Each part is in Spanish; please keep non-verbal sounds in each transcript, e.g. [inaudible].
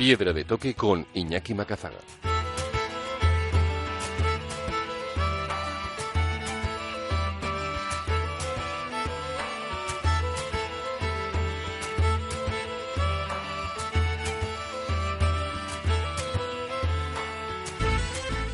Piedra de toque con Iñaki Macazaga.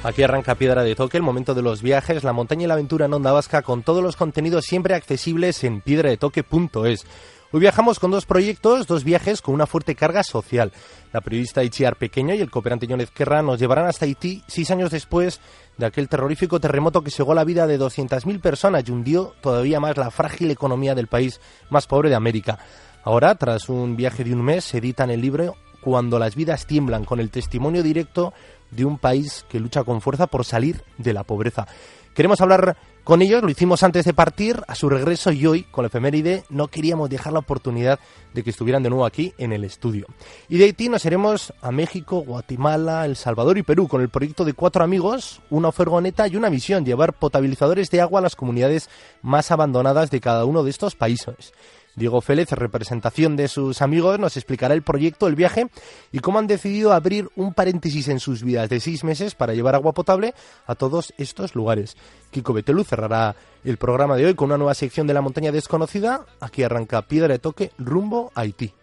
Aquí arranca Piedra de Toque, el momento de los viajes, la montaña y la aventura en Onda Vasca, con todos los contenidos siempre accesibles en piedradetoque.es. Hoy viajamos con dos proyectos, dos viajes con una fuerte carga social. La periodista Itziar Pequeño y el cooperante John Ezquerra nos llevarán hasta Haití seis años después de aquel terrorífico terremoto que cegó la vida de 200.000 personas y hundió todavía más la frágil economía del país más pobre de América. Ahora, tras un viaje de un mes, se editan el libro Cuando las vidas tiemblan, con el testimonio directo de un país que lucha con fuerza por salir de la pobreza. Queremos hablar con ellos, lo hicimos antes de partir, a su regreso y hoy, con la efeméride, no queríamos dejar la oportunidad de que estuvieran de nuevo aquí en el estudio. Y de Haití nos iremos a México, Guatemala, El Salvador y Perú con el proyecto de cuatro amigos, una furgoneta y una misión, llevar potabilizadores de agua a las comunidades más abandonadas de cada uno de estos países. Diego Félez, representación de sus amigos, nos explicará el proyecto, el viaje y cómo han decidido abrir un paréntesis en sus vidas de seis meses para llevar agua potable a todos estos lugares. Kiko Betelú cerrará el programa de hoy con una nueva sección de la montaña desconocida. Aquí arranca Piedra de Toque rumbo a Haití.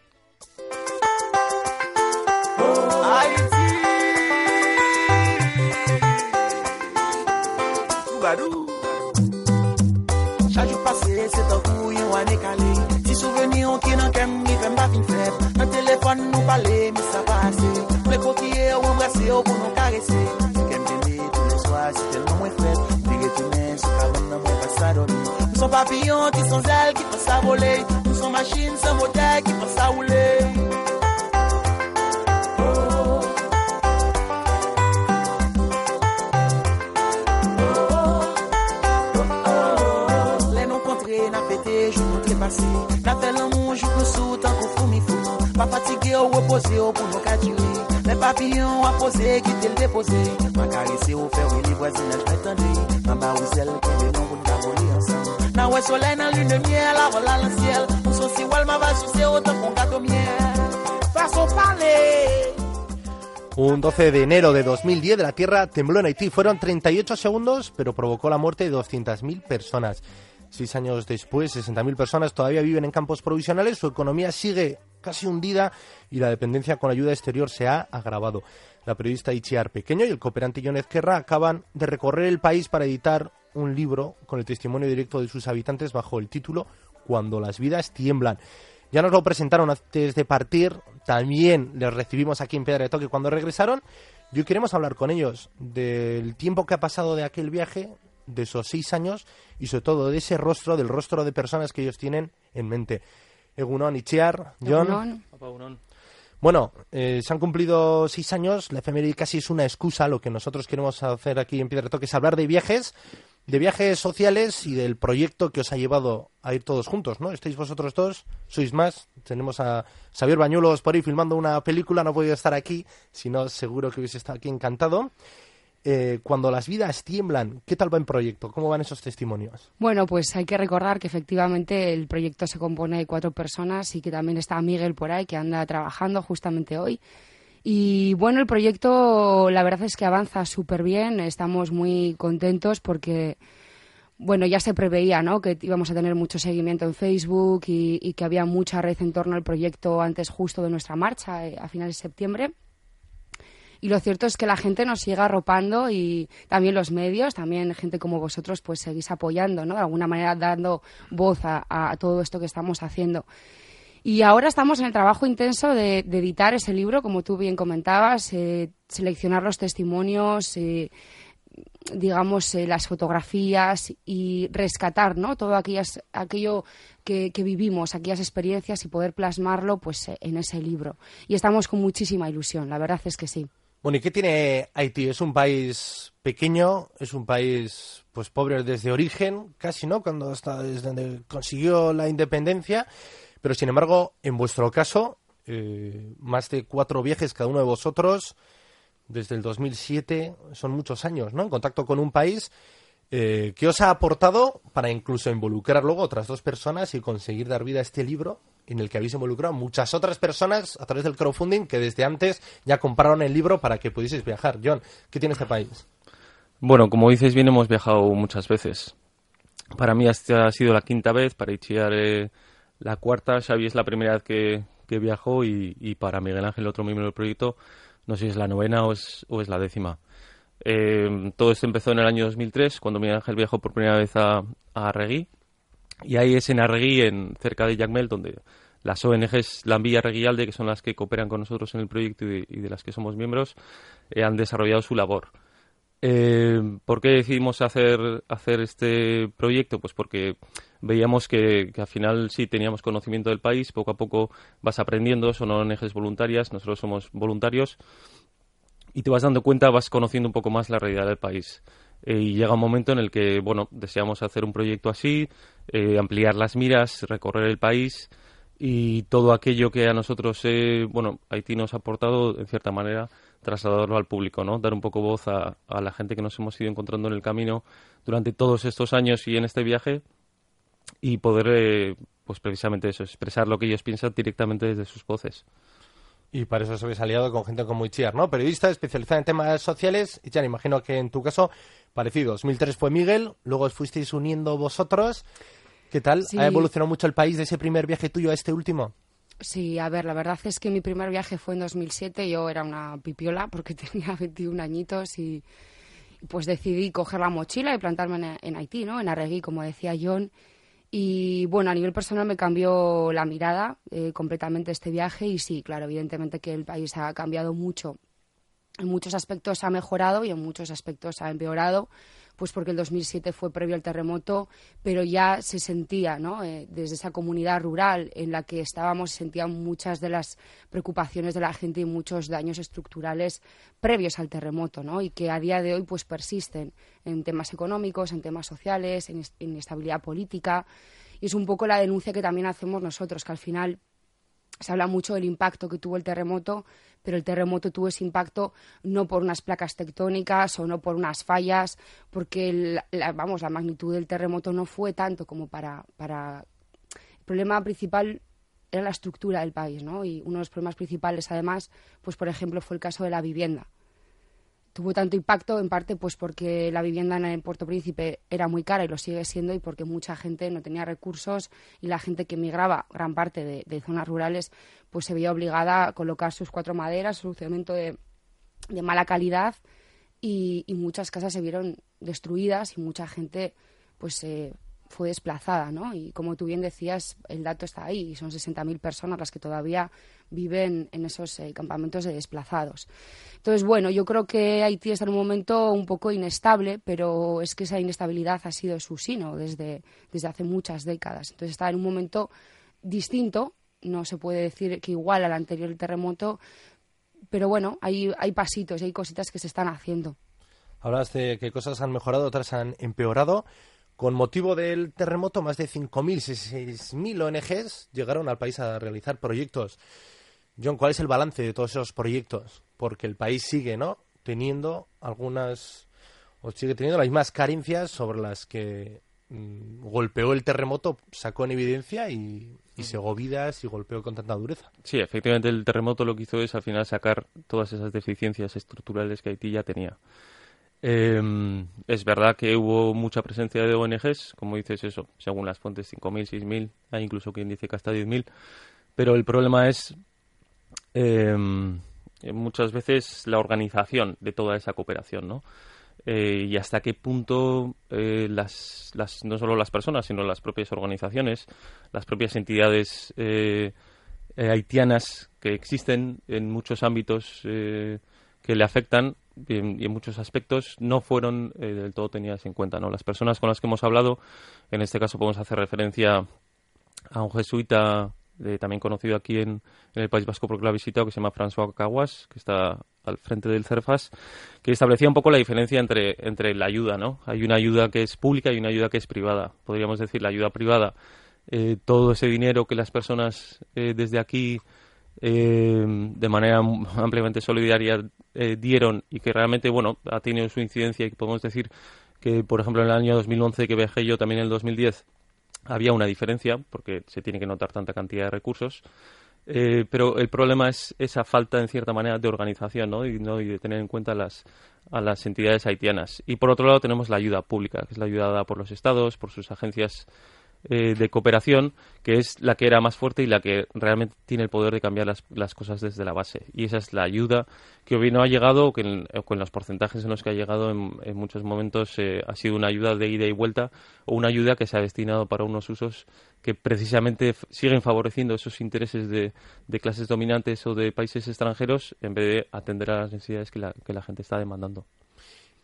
Ti souveni ki nan kem mi fem ba fin feb Nan telefon nou pale mi sa pase kokiye ou embrase ou pou nou karese kem teme tou le swa si telman mwen feb Pi retounen sou nan mwen son papillon ti son zel ki pasa vole Nou son machine son moteur ki pasa oule Le de Un 12 de enero de 2010 la Tierra tembló en Haití. Fueron 38 segundos, pero provocó la muerte de 200.000 personas. Seis años después, 60.000 personas todavía viven en campos provisionales, su economía sigue casi hundida y la dependencia con ayuda exterior se ha agravado. La periodista Itziar Pequeño y el cooperante John Ezquerra acaban de recorrer el país para editar un libro con el testimonio directo de sus habitantes bajo el título Cuando las vidas tiemblan. Ya nos lo presentaron antes de partir, también les recibimos aquí en Piedra de Toque cuando regresaron. Y hoy queremos hablar con ellos del tiempo que ha pasado de aquel viaje, de esos seis años y sobre todo de ese rostro, del rostro de personas que ellos tienen en mente. Egunon, Itziar, John. Egunon. Bueno, eh, se han cumplido seis años, la efeméride casi es una excusa, lo que nosotros queremos hacer aquí en Piedra de Toque es hablar de viajes, de viajes sociales y del proyecto que os ha llevado a ir todos juntos, ¿no? Estáis vosotros dos, sois más, tenemos a Xavier Bañuelos por ahí filmando una película, no ha podido estar aquí, si no seguro que hubiese estado aquí encantado. Eh, cuando las vidas tiemblan, ¿qué tal va el proyecto? ¿Cómo van esos testimonios? Bueno, pues hay que recordar que efectivamente el proyecto se compone de cuatro personas y que también está Miguel por ahí, que anda trabajando justamente hoy. Y bueno, el proyecto la verdad es que avanza súper bien, estamos muy contentos porque, bueno, ya se preveía, ¿no? Que íbamos a tener mucho seguimiento en Facebook y, que había mucha red en torno al proyecto antes justo de nuestra marcha, eh, a finales de septiembre. Y lo cierto es que la gente nos sigue arropando y también los medios, también gente como vosotros, pues seguís apoyando, ¿no? De alguna manera dando voz a, todo esto que estamos haciendo. Y ahora estamos en el trabajo intenso de, editar ese libro, como tú bien comentabas, eh, seleccionar los testimonios, eh, digamos, eh, las fotografías y rescatar ¿no? todo aquellas, aquello que, que, vivimos, aquellas experiencias y poder plasmarlo pues, en ese libro. Y estamos con muchísima ilusión, la verdad es que sí. Bueno, ¿y qué tiene Haití? Es un país pequeño, es un país pues pobre desde origen, casi, ¿no? Cuando hasta desde donde consiguió la independencia, pero sin embargo, en vuestro caso, eh, más de cuatro viajes cada uno de vosotros desde el 2007, son muchos años, ¿no? En contacto con un país eh, que os ha aportado para incluso involucrar luego otras dos personas y conseguir dar vida a este libro en el que habéis involucrado muchas otras personas a través del crowdfunding que desde antes ya compraron el libro para que pudieseis viajar. John, ¿qué tiene este país? Bueno, como dices bien, hemos viajado muchas veces. Para mí esta ha sido la quinta vez, para Ichiar eh, la cuarta, Xavi es la primera vez que, viajó y, para Miguel Ángel, otro miembro del proyecto, no sé si es la novena o es, o es la décima. Eh, todo esto empezó en el año 2003, cuando Miguel Ángel viajó por primera vez a, a Arregui. Y ahí es en Arregui, en, cerca de Yagmel, donde las ONGs Lambilla Reguialde, que son las que cooperan con nosotros en el proyecto y de, las que somos miembros, eh, han desarrollado su labor. Eh, ¿Por qué decidimos hacer, hacer este proyecto? Pues porque veíamos que, al final sí teníamos conocimiento del país, poco a poco vas aprendiendo, son ONGs voluntarias, nosotros somos voluntarios, y te vas dando cuenta, vas conociendo un poco más la realidad del país. Eh, y llega un momento en el que, bueno, deseamos hacer un proyecto así, eh, ampliar las miras, recorrer el país y todo aquello que a nosotros, eh, bueno, Haití nos ha aportado, en cierta manera, trasladarlo al público, ¿no? Dar un poco voz a, a la gente que nos hemos ido encontrando en el camino durante todos estos años y en este viaje y poder, eh, pues precisamente eso, expresar lo que ellos piensan directamente desde sus voces. Y para eso os habéis aliado con gente como Itziar, ¿no? Periodista especializada en temas sociales. Y ya imagino que en tu caso, parecido. 2003 fue Miguel, luego os fuisteis uniendo vosotros. ¿Qué tal? ¿Ha evolucionado mucho el país de ese primer viaje tuyo a este último? Sí, a ver, la verdad es que mi primer viaje fue en 2007. Yo era una pipiola porque [laughs] tenía 21 añitos y pues decidí coger la mochila y plantarme en, en Haití, ¿no? En Arregui, como decía John. Y bueno, a nivel personal me cambió la mirada eh, completamente este viaje y sí, claro, evidentemente que el país ha cambiado mucho. En muchos aspectos ha mejorado y en muchos aspectos ha empeorado pues porque el 2007 fue previo al terremoto, pero ya se sentía, ¿no? Eh, desde esa comunidad rural en la que estábamos, se sentían muchas de las preocupaciones de la gente y muchos daños estructurales previos al terremoto, ¿no? Y que a día de hoy pues persisten en temas económicos, en temas sociales, en inestabilidad política. Y es un poco la denuncia que también hacemos nosotros, que al final se habla mucho del impacto que tuvo el terremoto, pero el terremoto tuvo ese impacto no por unas placas tectónicas o no por unas fallas, porque la, vamos, la magnitud del terremoto no fue tanto como para, para... El problema principal era la estructura del país, ¿no? Y uno de los problemas principales, además, pues por ejemplo, fue el caso de la vivienda tuvo tanto impacto en parte pues porque la vivienda en Puerto Príncipe era muy cara y lo sigue siendo y porque mucha gente no tenía recursos y la gente que emigraba gran parte de, zonas rurales pues se veía obligada a colocar sus cuatro maderas, su cemento de, mala calidad y, muchas casas se vieron destruidas y mucha gente pues eh, fue desplazada, ¿no? Y como tú bien decías, el dato está ahí y son 60.000 personas las que todavía viven en esos eh, campamentos de desplazados. Entonces, bueno, yo creo que Haití está en un momento un poco inestable, pero es que esa inestabilidad ha sido su sino desde, desde hace muchas décadas. Entonces está en un momento distinto, no se puede decir que igual al anterior terremoto, pero bueno, hay, hay pasitos, hay cositas que se están haciendo. Hablas de que cosas han mejorado, otras han empeorado. Con motivo del terremoto, más de 5.000, 6.000 ONGs llegaron al país a realizar proyectos. John, ¿cuál es el balance de todos esos proyectos? Porque el país sigue, ¿no? Teniendo algunas, o sigue teniendo las mismas carencias sobre las que mm, golpeó el terremoto, sacó en evidencia y, y segó vidas y golpeó con tanta dureza. Sí, efectivamente el terremoto lo que hizo es al final sacar todas esas deficiencias estructurales que Haití ya tenía. Eh, es verdad que hubo mucha presencia de ONGs, como dices eso, según las fuentes 5.000, 6.000, hay incluso quien dice que hasta 10.000, pero el problema es eh, muchas veces la organización de toda esa cooperación, ¿no? Eh, y hasta qué punto eh, las, las, no solo las personas, sino las propias organizaciones, las propias entidades eh, haitianas que existen en muchos ámbitos que le afectan y en, muchos aspectos no fueron eh, del todo tenidas en cuenta. ¿no? Las personas con las que hemos hablado, en este caso podemos hacer referencia a un jesuita también conocido aquí en, el País Vasco porque lo ha visitado, que se llama François Caguas, que está al frente del CERFAS, que establecía un poco la diferencia entre, entre la ayuda, ¿no? Hay una ayuda que es pública y una ayuda que es privada. Podríamos decir la ayuda privada, eh, todo ese dinero que las personas eh, desde aquí eh, de manera ampliamente solidaria dieron y que realmente, bueno, ha tenido su incidencia y podemos decir que, por ejemplo, en el año 2011 que viajé yo, también en el 2010, había una diferencia, porque se tiene que notar tanta cantidad de recursos, eh, pero el problema es esa falta, en cierta manera, de organización ¿no? Y, ¿no? y de tener en cuenta las, a las entidades haitianas. Y por otro lado tenemos la ayuda pública, que es la ayuda dada por los estados, por sus agencias eh, de cooperación, que es la que era más fuerte y la que realmente tiene el poder de cambiar las, las cosas desde la base. Y esa es la ayuda que hoy no ha llegado, que en, con los porcentajes en los que ha llegado en, muchos momentos eh, ha sido una ayuda de ida y vuelta o una ayuda que se ha destinado para unos usos que precisamente siguen favoreciendo esos intereses de, de, clases dominantes o de países extranjeros en vez de atender a las necesidades que la, que la gente está demandando.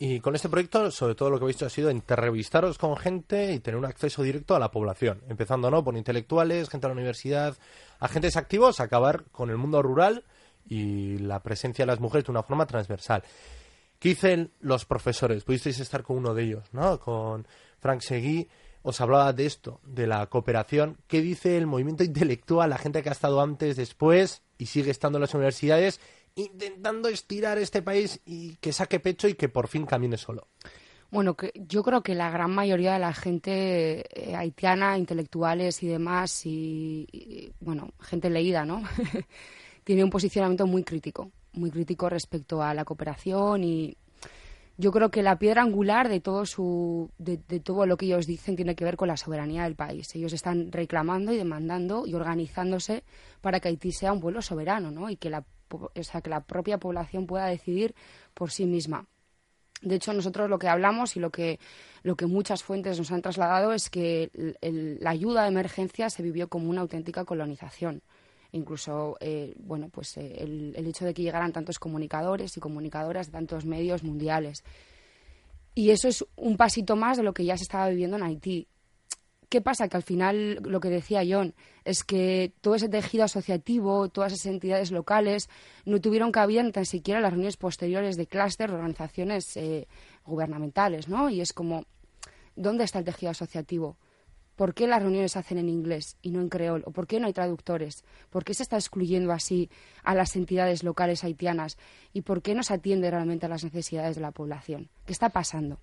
Y con este proyecto, sobre todo lo que he visto ha sido entrevistaros con gente y tener un acceso directo a la población, empezando ¿no? por intelectuales, gente de la universidad, agentes activos, acabar con el mundo rural y la presencia de las mujeres de una forma transversal. ¿Qué dicen los profesores? Pudisteis estar con uno de ellos, ¿no? Con Frank Seguí. Os hablaba de esto, de la cooperación. ¿Qué dice el movimiento [laughs] intelectual, la gente que ha estado antes, después y sigue estando en las universidades intentando estirar este país y que saque pecho y que por fin camine solo? Bueno, que yo creo que la gran mayoría de la gente eh, haitiana, intelectuales y demás, y, bueno, gente leída, ¿no? [laughs] Tiene un posicionamiento muy crítico, muy crítico respecto a la cooperación y yo creo que la piedra angular de todo su, de, todo lo que ellos dicen tiene que ver con la soberanía del país. Ellos están reclamando y demandando y organizándose para que Haití sea un pueblo soberano, ¿no? Y que la o sea, que la propia población pueda decidir por sí misma. De hecho, nosotros lo que hablamos y lo que, lo que muchas fuentes nos han trasladado es que la ayuda de emergencia se vivió como una auténtica colonización. Incluso, eh, bueno, pues eh, el, el, hecho de que llegaran tantos comunicadores y comunicadoras de tantos medios mundiales. Y eso es un pasito más de lo que ya se estaba viviendo en Haití. ¿Qué pasa? Que al final, lo que decía John, es que todo ese tejido asociativo, todas esas entidades locales, no tuvieron cabida ni tan siquiera las reuniones posteriores de clúster, organizaciones eh, gubernamentales, ¿no? Y es como, ¿dónde está el tejido asociativo? ¿Por qué las reuniones se hacen en inglés y no en creol? ¿O por qué no hay traductores? ¿Por qué se está excluyendo así a las entidades locales haitianas? ¿Y por qué no se atiende realmente a las necesidades de la población? ¿Qué está pasando?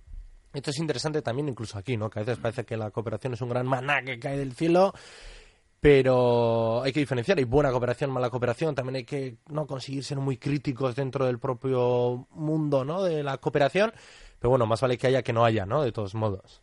Esto es interesante también incluso aquí, ¿no? Que a veces parece que la cooperación es un gran maná que cae del cielo, pero hay que diferenciar. Hay buena cooperación, mala cooperación. También hay que no conseguir ser muy críticos dentro del propio mundo, ¿no? De la cooperación. Pero bueno, más vale que haya que no haya, ¿no? De todos modos.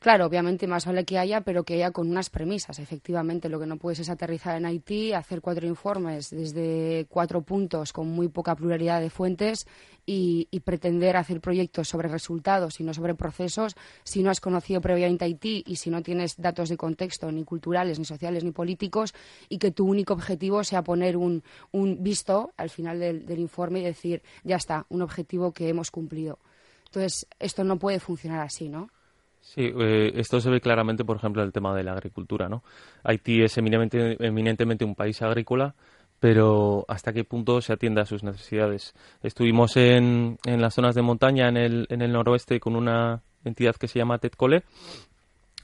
Claro, obviamente más vale que haya, pero que haya con unas premisas. Efectivamente, lo que no puedes es aterrizar en Haití, hacer cuatro informes desde cuatro puntos con muy poca pluralidad de fuentes y, pretender hacer proyectos sobre resultados y no sobre procesos si no has conocido previamente Haití y si no tienes datos de contexto ni culturales, ni sociales, ni políticos y que tu único objetivo sea poner un, visto al final del, del informe y decir, ya está, un objetivo que hemos cumplido. Entonces, esto no puede funcionar así, ¿no? Sí, eh, esto se ve claramente, por ejemplo, en el tema de la agricultura, ¿no? Haití es eminentemente, un país agrícola, pero ¿hasta qué punto se atiende a sus necesidades? Estuvimos en, en las zonas de montaña, en el, en el noroeste, con una entidad que se llama Tetcole,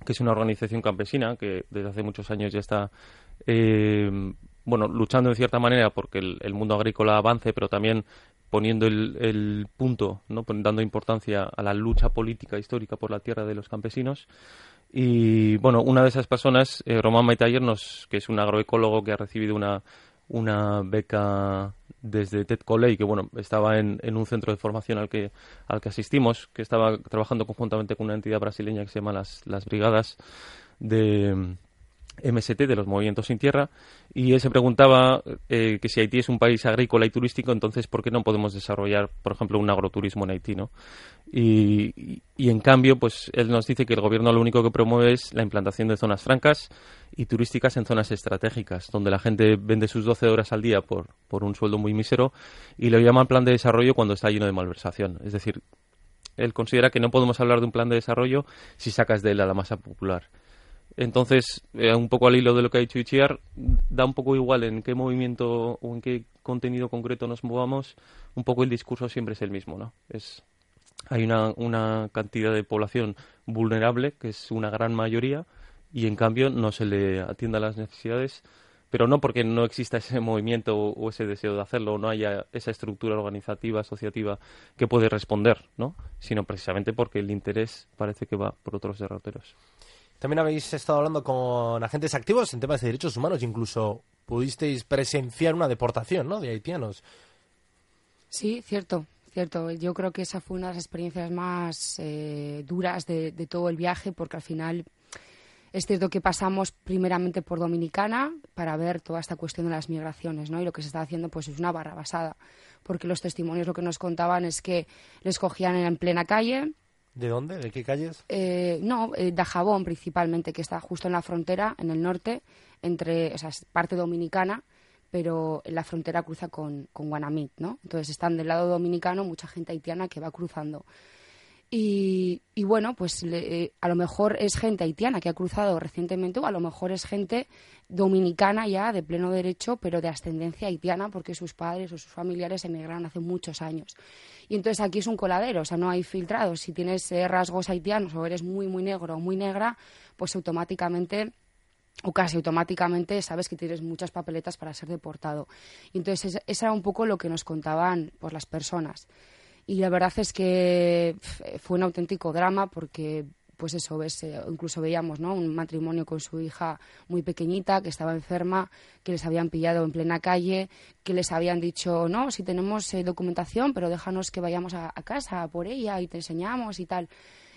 que es una organización campesina que desde hace muchos años ya está eh, bueno, luchando en cierta manera porque el, el, mundo agrícola avance, pero también poniendo el, punto, ¿no? dando importancia a la lucha política histórica por la tierra de los campesinos. Y bueno, una de esas personas, eh, Román Maitayer, nos, que es un agroecólogo que ha recibido una, una beca desde TED y que bueno, estaba en, en, un centro de formación al que, al que asistimos, que estaba trabajando conjuntamente con una entidad brasileña que se llama las, las Brigadas de, MST de los movimientos sin tierra y él se preguntaba eh, que si Haití es un país agrícola y turístico entonces por qué no podemos desarrollar por ejemplo un agroturismo en Haití no y, y, en cambio pues él nos dice que el gobierno lo único que promueve es la implantación de zonas francas y turísticas en zonas estratégicas donde la gente vende sus 12 horas al día por, por un sueldo muy mísero y lo llaman plan de desarrollo cuando está lleno de malversación. Es decir él considera que no podemos hablar de un plan de desarrollo si sacas de él a la masa popular entonces, eh, un poco al hilo de lo que ha dicho Ichiar, da un poco igual en qué movimiento o en qué contenido concreto nos movamos, un poco el discurso siempre es el mismo, ¿no? Es, hay una, una cantidad de población vulnerable, que es una gran mayoría, y en cambio no se le atiende a las necesidades, pero no porque no exista ese [laughs] movimiento o ese deseo de hacerlo, o no haya esa estructura organizativa, asociativa que puede responder, ¿no? Sino precisamente porque el interés parece que va por otros derroteros. También habéis estado hablando con agentes activos en temas de derechos humanos, incluso pudisteis presenciar una deportación ¿no? de haitianos. Sí, cierto, cierto. Yo creo que esa fue una de las experiencias más eh, duras de, todo el viaje, porque al final es cierto que pasamos primeramente por Dominicana para ver toda esta cuestión de las migraciones, ¿no? Y lo que se está haciendo pues es una barra basada, porque los testimonios lo que nos contaban es que les cogían en plena calle, ¿De dónde? ¿De qué calles? Eh, no, eh, Dajabón principalmente, que está justo en la frontera, en el norte, entre, o sea, es parte dominicana, pero la frontera cruza con, con Guanamit, ¿no? Entonces están del lado dominicano mucha gente haitiana que va cruzando. Y, bueno, pues eh, a lo mejor es gente haitiana que ha cruzado recientemente o a lo mejor es gente dominicana ya de pleno derecho, pero de ascendencia haitiana porque sus padres o sus familiares emigraron hace muchos años. Y entonces aquí es un coladero, o sea, no hay filtrados. Si tienes eh, rasgos haitianos o eres muy, muy negro o muy negra, pues automáticamente o casi automáticamente sabes que tienes muchas papeletas para ser deportado. Y entonces eso era un poco lo que nos contaban pues, las personas y la verdad es que fue un auténtico drama porque pues eso, ves, eh, incluso veíamos ¿no? un matrimonio con su hija muy pequeñita que estaba enferma, que les habían pillado en plena calle, que les habían dicho, no, si tenemos eh, documentación, pero déjanos que vayamos a, casa por ella y te enseñamos y tal.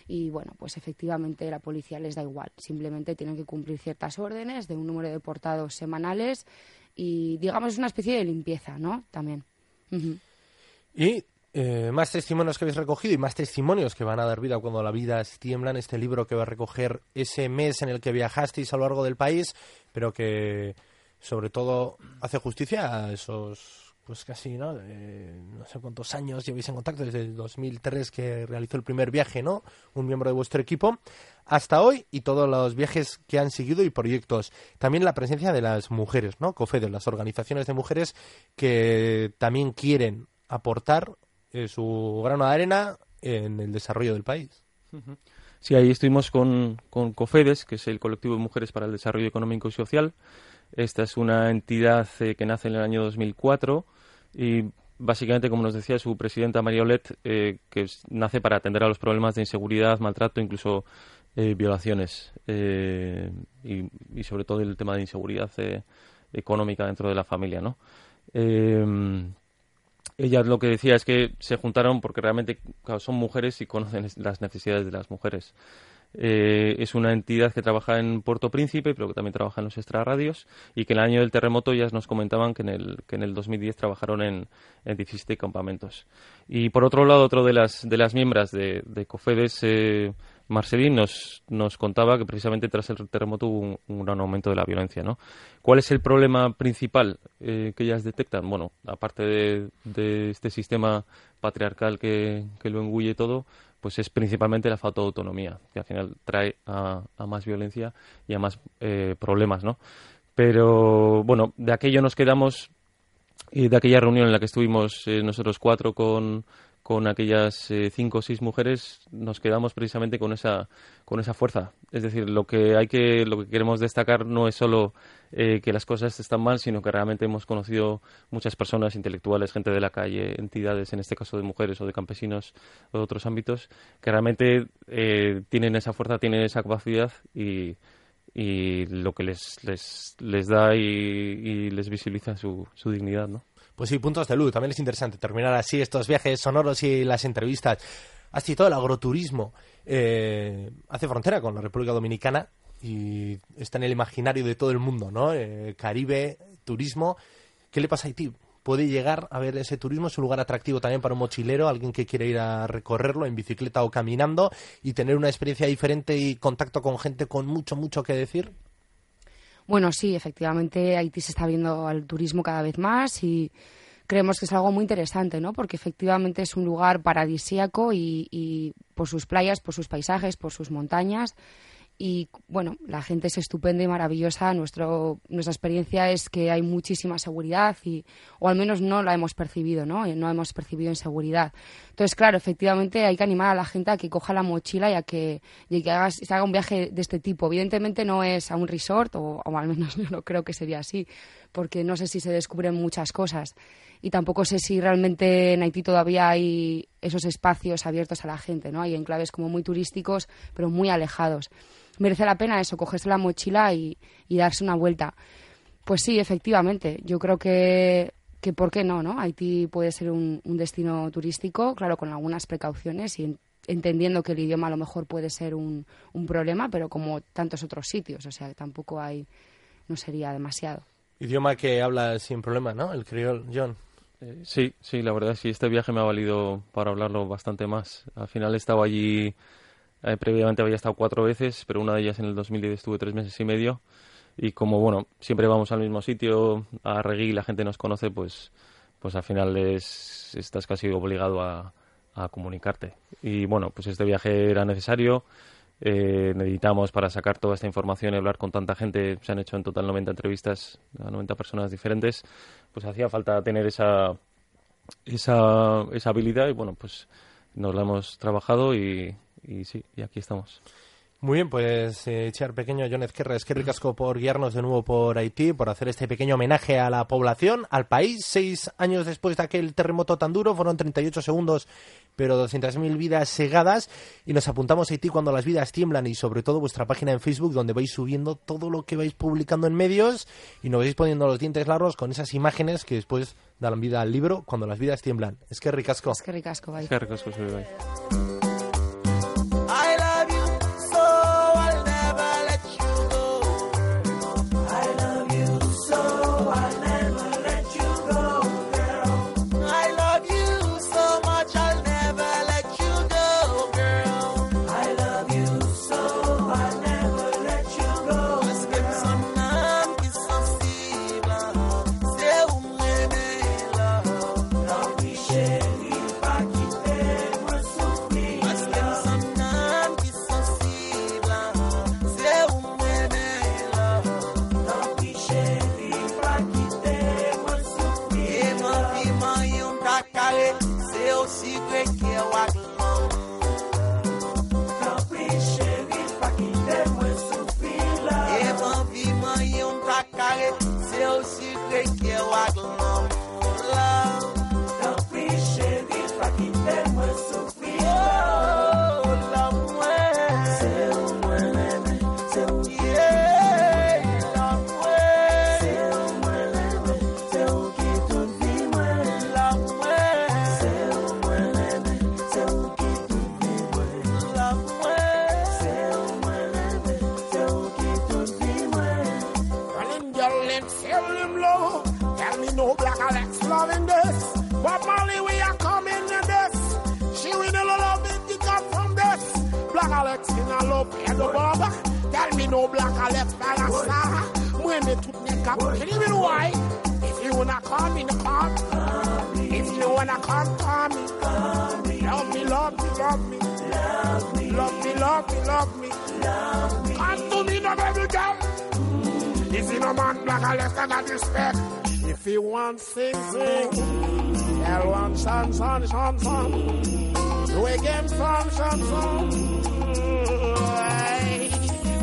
Y bueno, pues efectivamente la policía les da igual, simplemente tienen que cumplir ciertas órdenes de un número de deportados semanales y digamos es una especie de limpieza, ¿no? También. Y eh, más testimonios que habéis recogido y más testimonios que van a dar vida cuando la vida tiembla en este libro que va a recoger ese mes en el que viajasteis a lo largo del país, pero que sobre todo hace justicia a esos pues casi no no sé cuántos años lleváis en contacto desde el 2003 que realizó el primer viaje no un miembro de vuestro equipo hasta hoy y todos los viajes que han seguido y proyectos. También la presencia de las mujeres no COFEDE las organizaciones de mujeres que también quieren aportar eh, su grano de arena en el desarrollo del país. Sí, ahí estuvimos con, con COFEDES, que es el Colectivo de Mujeres para el Desarrollo Económico y Social. Esta es una entidad eh, que nace en el año 2004 y básicamente, como nos decía su presidenta María Olet, eh, que nace para atender a los problemas de inseguridad, maltrato, incluso violaciones y, y, sobre todo el tema de inseguridad económica dentro de la familia, ¿no? Ella lo que decía es que se juntaron porque realmente son mujeres y conocen las necesidades de las mujeres. Eh, es una entidad que trabaja en Puerto Príncipe, pero que también trabaja en los extrarradios, y que en el año del terremoto ya nos comentaban que en el, que en el 2010 trabajaron en, en 17 campamentos. Y por otro lado, otro de las, de las miembros de, de COFEDES, eh, Marcelín, nos, nos contaba que precisamente tras el terremoto hubo un, gran aumento de la violencia. ¿no? ¿Cuál es el problema principal eh, que ellas detectan? Bueno, aparte de, este sistema patriarcal que, que lo engulle todo, pues es principalmente la falta de autonomía, que al final trae a, más violencia y a más eh, problemas, ¿no? Pero bueno, de aquello nos quedamos y de aquella reunión en la que estuvimos eh, nosotros cuatro con, con aquellas eh, cinco o seis mujeres nos quedamos precisamente con esa con esa fuerza es decir lo que hay que lo que queremos destacar no es solo eh, que las cosas están mal sino que realmente hemos conocido muchas personas intelectuales gente de la calle entidades en este caso de mujeres o de campesinos o de otros ámbitos que realmente eh, tienen esa fuerza tienen esa capacidad y y lo que les, les, les da y, y les visibiliza su, su dignidad, ¿no? Pues sí, puntos de luz. También es interesante terminar así estos viajes sonoros y las entrevistas. Has citado el agroturismo. Eh, hace frontera con la República Dominicana y está en el imaginario de todo el mundo, ¿no? Eh, Caribe, turismo. ¿Qué le pasa a Haití? ¿Puede llegar a ver ese turismo? ¿Es un lugar atractivo también para un mochilero, alguien que quiere ir a recorrerlo en bicicleta o caminando y tener una experiencia diferente y contacto con gente con mucho, mucho que decir? Bueno, sí, efectivamente Haití se está viendo al turismo cada vez más y creemos que es algo muy interesante, ¿no? Porque efectivamente es un lugar paradisíaco y, y por sus playas, por sus paisajes, por sus montañas y bueno, la gente es estupenda y maravillosa. Nuestro, nuestra experiencia es que hay muchísima seguridad y, o al menos no la hemos percibido, ¿no? No hemos percibido inseguridad. Entonces, claro, efectivamente hay que animar a la gente a que coja la mochila y a que, y que haga, se haga un viaje de este tipo. Evidentemente no es a un resort, o, o al menos [laughs] yo no creo que sería así, porque no sé si se descubren muchas cosas y tampoco sé si realmente en Haití todavía hay esos espacios abiertos a la gente, ¿no? Hay enclaves como muy turísticos, pero muy alejados merece la pena eso, cogerse la mochila y, darse una vuelta. Pues sí, efectivamente, yo creo que, que ¿por qué no, no? Haití puede ser un, destino turístico, claro, con algunas precauciones y entendiendo que el idioma a lo mejor puede ser un, un problema, pero como tantos otros sitios, o sea, tampoco hay, no sería demasiado. Idioma que habla sin problema, ¿no? El criol, John. Sí, sí, la verdad sí, este viaje me ha valido para hablarlo bastante más. Al final he estado allí eh, previamente había estado cuatro veces, pero una de ellas en el 2010 estuve tres meses y medio. Y como, bueno, siempre vamos al mismo sitio, a Regui, la gente nos conoce, pues, pues al final es, estás casi obligado a, a comunicarte. Y bueno, pues este viaje era necesario. Eh, necesitamos para sacar toda esta información y hablar con tanta gente. Se han hecho en total 90 entrevistas a 90 personas diferentes. Pues hacía falta tener esa, esa, esa habilidad y bueno, pues nos la hemos trabajado y sí, y aquí estamos. Muy bien, pues eh, echar pequeño John Ezquerra, es que ricasco por guiarnos de nuevo por Haití, por hacer este pequeño homenaje a la población, al país. Seis años después de aquel terremoto tan duro, fueron 38 segundos, pero 200.000 vidas segadas. Y nos apuntamos a Haití cuando las vidas tiemblan y sobre todo vuestra página en Facebook, donde vais subiendo todo lo que vais publicando en medios y nos vais poniendo los dientes largos con esas imágenes que después dan vida al libro cuando las vidas tiemblan. Es que ricasco. Es que ricasco, bye. Es que ricasco, soy bye. take care. E do tell me no nou blak a lef fay a sa Mwen me tout ne kap, ki li If you wanna call me, call. Me If you wanna come, call me. Love me, love me, love me. Love me, love me, love me. Come to me no baby girl. If you nou man blak a lef, I got respect. If you want sing, sing Tell one son, son, son, son Do a game, son, son, son